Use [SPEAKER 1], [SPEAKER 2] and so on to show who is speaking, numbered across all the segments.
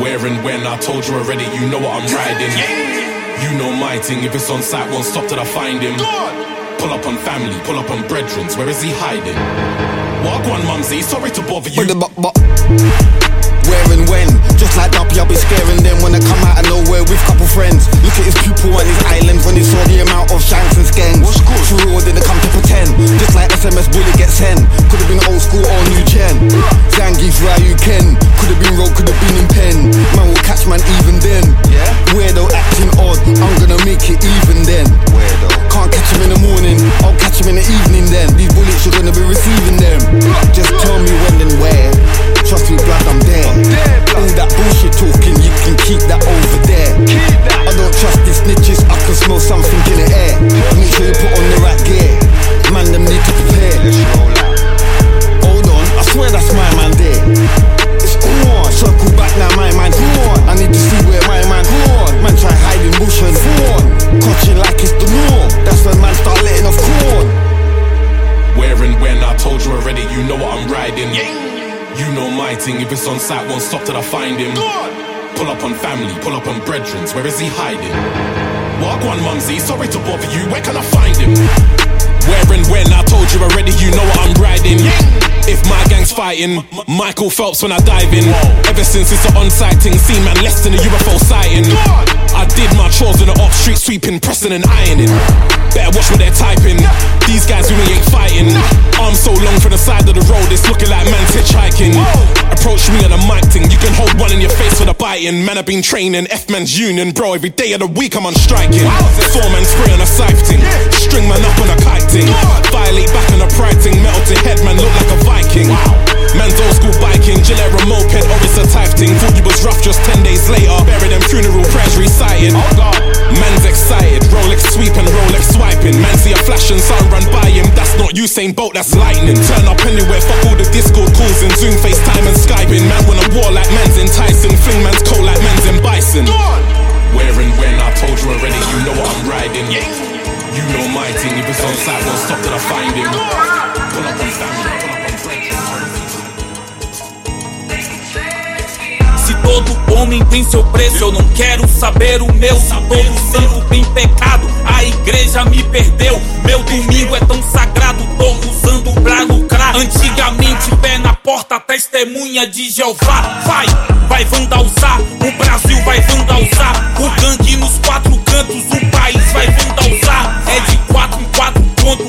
[SPEAKER 1] Where and when, I told you already, you know what I'm riding. You know my thing, if it's on site, won't stop till I find him. Pull up on family, pull up on brethrens, where is he hiding? Walk one, mumsy, sorry to bother you.
[SPEAKER 2] The bu- bu- where and when. Just like Dumpy, I'll be scaring them when I come out of nowhere with couple friends. Look at his pupil and his islands when he saw the amount of shanks and skanks. What's good? For real, didn't come to pretend. Just like SMS bully gets hen. Could've been old school or new gen. Zangief, you can. Could've been road, could've been in pen. Man will catch man even then. Weirdo acting odd. I'm gonna make it even I
[SPEAKER 1] find him. Pull up on family, pull up on brethrens, where is he hiding? Walk one, mumsy, sorry to bother you, where can I find him? Where and when, I told you already, you know what I'm riding. If my gang's fighting, Michael Phelps when I dive in. Ever since it's an on-site thing, seen man less than a UFO sighting. I did my chores in the off street sweeping, pressing and ironing. Better watch what they're typing. These guys really ain't fighting. Arms so long from the side of the road, it's looking like man's hitchhiking. Approach me on a mic for. Man, I've been training, F man's union, bro. Every day of the week I'm on striking. Four man spray on a scythe string man up on a kite thing. Violate back on a pride metal to head man, look like a Viking. Man's old school biking, Gillette moped, or it's a type thing. Thought you was rough just 10 days later. Bury them funeral prayers reciting. Man's excited, Rolex sweep and Rolex swiping. Man see a flash and sun run by him. That's not Usain Bolt, that's lightning. Turn up anywhere, bison. Where and when, I told you already, you know what I'm riding. You know my thing, if it's on site, won't stop till I find him.
[SPEAKER 3] Homem tem seu preço, eu não quero saber o meu. Se santo tem pecado, a igreja me perdeu. Meu domingo é tão sagrado, tô usando pra lucrar. Antigamente, pé na porta, testemunha de Jeová. Vai, vai vandalizar, o Brasil vai vandalizar. O gangue nos quatro cantos, o país vai vandalizar. É de quatro em quatro pontos,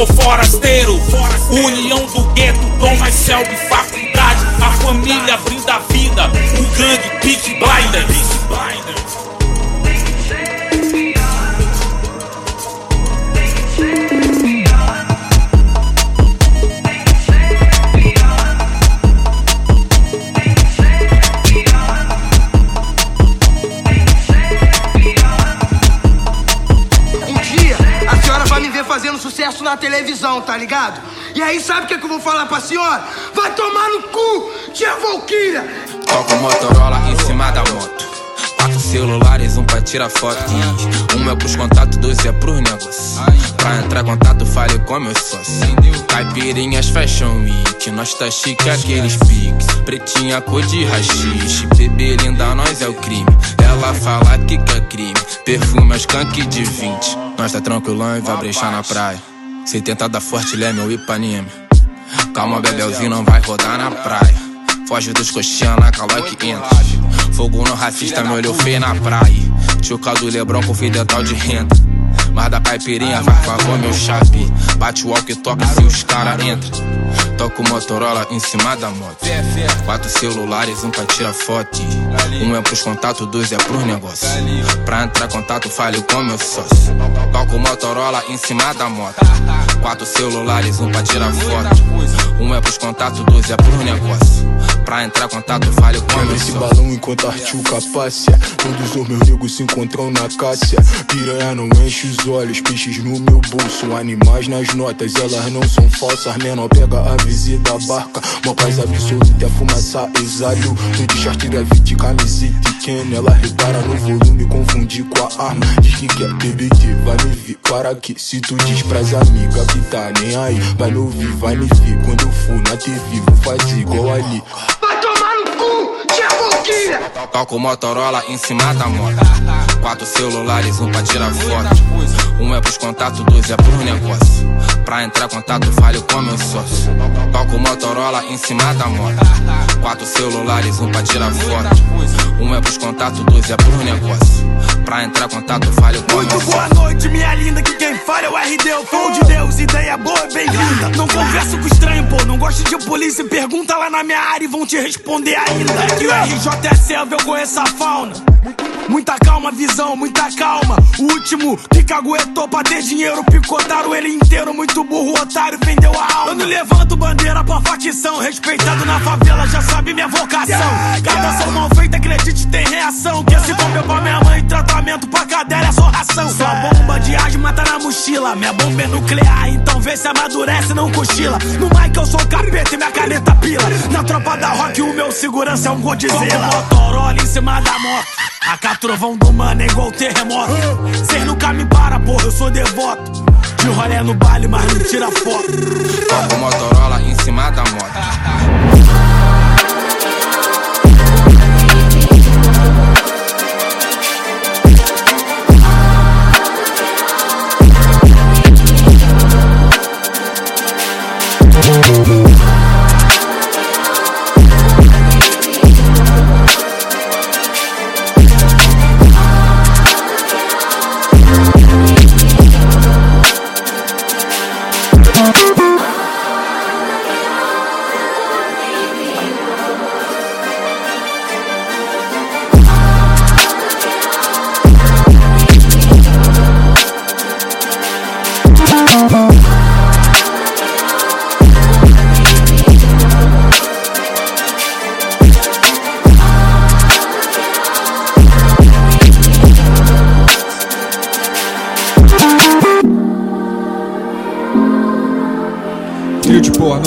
[SPEAKER 3] sou forasteiro, União do Gueto, Thomas Shelby, faculdade.
[SPEAKER 4] Na televisão, tá ligado? E aí sabe o que, é que eu vou falar pra senhora? Vai tomar no cu, tia Volquilha!
[SPEAKER 5] Toco Motorola em cima da moto. Quatro celulares, um pra tirar foto. Um é pros contatos, dois é pros negócios. Pra entrar em contato, fale com meus sócios. Caipirinhas Fashion Week, nós tá chique aqueles piques. Pretinha cor de rachixe, bebê linda, nós é o crime. Ela fala que quer crime, perfume é skunk de 20. Nós tá tranquilão e vai brechar na praia. 70 da Forte Leme ou Ipanema. Calma, Bebelzinho, não vai rodar na praia. Foge dos coxinha na calor que entra. Fogo no racista, me olhou feio na praia. Tio do Lebrão com fio dental de renda. Mas da caipirinha vai favor meu chape. Bate o walk toca se os cara entra. Toco Motorola em cima da moto. Quatro celulares, um pra tirar foto. Um é pros contatos, dois é pros negócios. Pra entrar em contato, fale com meu sócio. Toco Motorola em cima da moto. Quatro celulares, um pra tirar foto. Um é pros contatos, dois é pros negócios. Pra entrar contato, fale com
[SPEAKER 6] Quero esse balão enquanto artiu capácia. Todos os meus negros se encontram na Cássia. Piranha não enche os olhos, peixes no meu bolso. Animais nas notas, elas não são falsas. Menor pega a visita barca. Mó paz absoluta é fumaça, exalho. No t-shirt gravite, camiseta e Ken. Ela repara no volume, confunde com a arma. Diz que quer TBT, vai me vir para aqui. Se tu diz pras amigas que tá nem aí, vai me ouvir, vai me ver. Quando eu for na TV, vou fazer igual ali.
[SPEAKER 4] Vai tomar no cu, tia Volquinha!
[SPEAKER 5] Toco Motorola em cima da moto. Quatro celulares, um pra tirar foto. Um é pros contatos, dois é pros negócio. Pra entrar contato, fale com meu sócio. Toco Motorola em cima da moto. Quatro celulares, um pra tirar foto. Um é pros contatos, dois é pros negócio. Pra entrar contato, fale com meu
[SPEAKER 7] Muito boa
[SPEAKER 5] sócio.
[SPEAKER 7] noite, minha linda. Que quem fala é o RD, o fã de Deus. Ideia boa e bem-vinda. Não converso com pô. Não gosto de polícia. Pergunta lá na minha área e vão te responder ainda. Que o RJ é selva, eu conheço a fauna. Muita calma, visão, muita calma. O último que caguetou pra ter dinheiro, picotaram ele inteiro. Muito burro, otário, vendeu a alma. Eu não levanto bandeira pra facção. Respeitado na favela, já sabe minha vocação. Cada ação mal feita, acredite, tem reação. Que se comeu pra minha mãe, tratamento pra cadela mochila. Minha bomba é nuclear, então vê se amadurece, não cochila. No mic eu sou capeta e minha caneta pila. Na tropa da rock, o meu segurança é um Godzilla. Motorola em cima da moto. A catrovão do mano é igual terremoto. Cês nunca me para, porra, eu sou devoto. De rolé no baile, mas não tira foto.
[SPEAKER 5] Toco Motorola em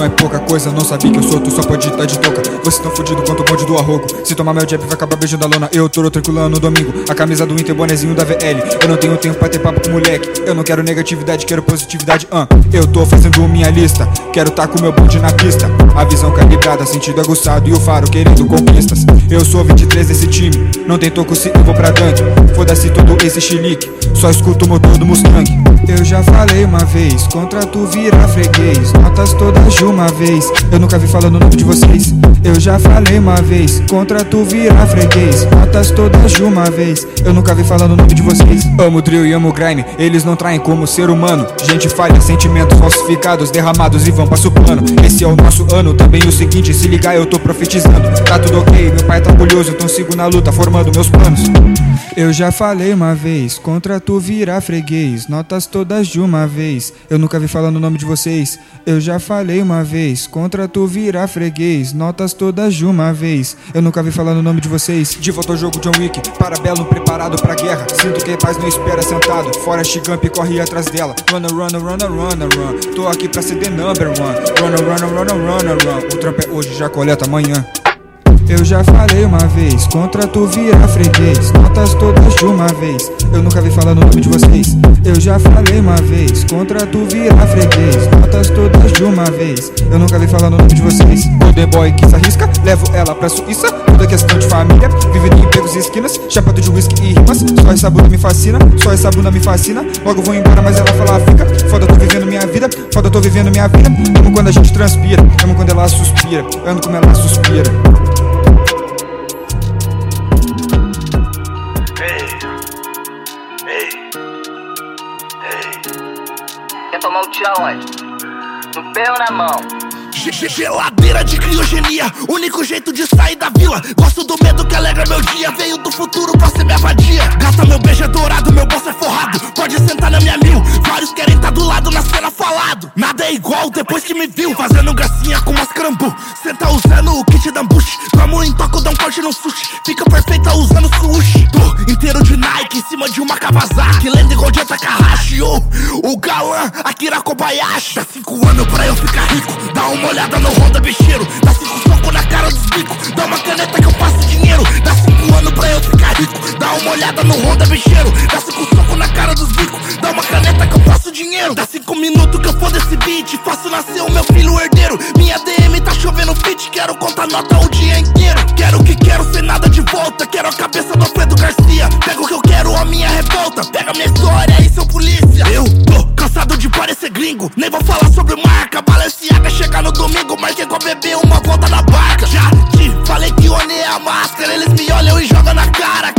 [SPEAKER 8] é pouca coisa, não sabia que eu sou, tu só pode estar de toca. Você tão fudido quanto o bonde do arrogo. Se tomar meu jab, vai acabar beijando a lona. Eu tô tranquilando no domingo. A camisa do Inter, bonezinho da VL. Eu não tenho tempo pra ter papo com moleque. Eu não quero negatividade, quero positividade. Ah, eu tô fazendo minha lista. Quero tá com meu bonde na pista. A visão calibrada, sentido aguçado e o faro querendo conquistas. Eu sou 23 desse time. Não tem toco se eu vou pra dunk. Foda-se todo esse chilique. Só escuto o motor do Mustang. Eu já falei uma vez, contra tu vira freguês. Notas todas de uma vez. Eu nunca vi falando o nome de vocês. Eu já falei uma vez, contra tu vira freguês. Notas todas de uma vez. Eu nunca vi falando o nome de vocês. Amo o drill e amo o grime. Eles não traem como ser humano. Gente falha, sentimentos falsificados, derramados e vão passo plano. Esse é o nosso ano. Também o seguinte, se ligar, eu tô profetizando. Tá tudo ok, meu pai tá orgulhoso, então sigo na luta, formando meus planos. Eu já falei uma vez, contra tu virar freguês, notas todas de uma vez. Eu nunca vi falando o nome de vocês. Eu já falei uma vez, contra tu virar freguês, notas todas de uma vez. Eu nunca vi falando o nome de vocês. De volta ao jogo John Wick, para belo preparado pra guerra. Sinto que paz não espera sentado. Fora Gump corre atrás dela. Runna, runna, runna, runna, run. Tô aqui pra ser the number one. Runna, runna, runna, runna, run. O trampo é hoje, já coleta amanhã. Eu já falei uma vez, contra tu vira freguês, notas todas de uma vez. Eu nunca vi falando o nome de vocês. Eu já falei uma vez, contra tu vira freguês, notas todas de uma vez. Eu nunca vi falando o nome de vocês. Golden boy que se arrisca, levo ela pra Suíça. Toda questão de família, vivendo em becos e esquinas, chapado de whisky e rimas. Só essa bunda me fascina, só essa bunda me fascina. Logo vou embora, mas ela fala fica. Foda, tô vivendo minha vida, foda, tô vivendo minha vida. Amo quando a gente transpira, amo quando ela suspira. Ando como ela suspira.
[SPEAKER 9] Quer tomar o tiro aonde? No pé ou na mão?
[SPEAKER 7] Ge- Geladeira de criogenia, único jeito de sair da vila. Gosto do medo que alegra meu dia. Veio do futuro pra ser minha vadia. Gata, meu beijo é dourado, meu bolso é forrado. Pode sentar na minha mil. Vários querem tá do lado na cena falado. Nada
[SPEAKER 10] é igual depois que me viu Fazendo gracinha com umas crambu Cê tá usando o kit da ambush Vamos em toco, dá um corte no sushi Fica perfeita usando sushi Tô inteiro de Nike em cima de uma Kawasaki Lendo igual de Takahashi O galã, Akira Kobayashi Dá cinco anos pra eu ficar rico. Dá uma olhada no Honda Bicheiro. Dá cinco soco na cara dos bicos. Dá uma caneta que eu passo dinheiro. Dá cinco anos pra eu ficar rico. Dá uma olhada no Honda Bicheiro. Dá cinco soco na cara dos bicos. Dá uma caneta que eu passo dinheiro. Dá cinco minutos que eu foda esse beat. Faço nascer o meu filho herdeiro. Minha DM tá chovendo fit. Quero contar nota o dia inteiro. Quero que quero sem nada de volta. Quero a cabeça do Alfredo Garcia. Pego o que eu quero, a minha revolta. Pega minha história e seu polícia. Eu tô cansado de parecer gringo. Nem vou falar sobre marca. Balenciaga chega no domingo. Marquei com a bebê uma volta na barca. Já te falei que Oni é a máscara. Eles me olham e jogam na cara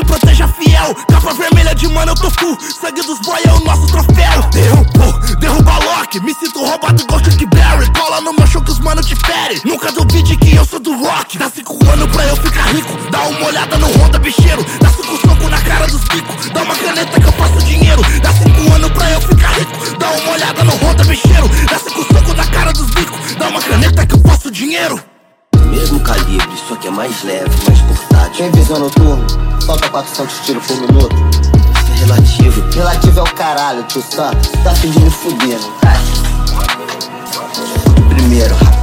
[SPEAKER 10] e proteja fiel. Capa vermelha de mano eu tô full. Sangue dos boy é o nosso troféu. Derrubou, derruba Loki. Me sinto roubado igual Chuck Berry. Cola no meu show que os mano te fere. Nunca duvide que eu sou do rock. Dá cinco anos pra eu ficar rico. Dá uma olhada no Honda bicheiro. Dá cinco soco na cara dos bicos. Dá uma caneta que eu faço dinheiro. Dá cinco anos pra eu ficar rico. Dá uma olhada no Honda bicheiro. Dá cinco soco na cara dos bicos. Dá uma caneta que eu faço dinheiro.
[SPEAKER 11] Mesmo calibre, só que é mais leve, mais portátil.
[SPEAKER 2] Tem visão noturno, solta 400 tiros por minuto.
[SPEAKER 11] Isso é relativo.
[SPEAKER 2] Relativo é o caralho, tu sabe? Tá fuder, não tá?
[SPEAKER 11] Primeiro, rapaz.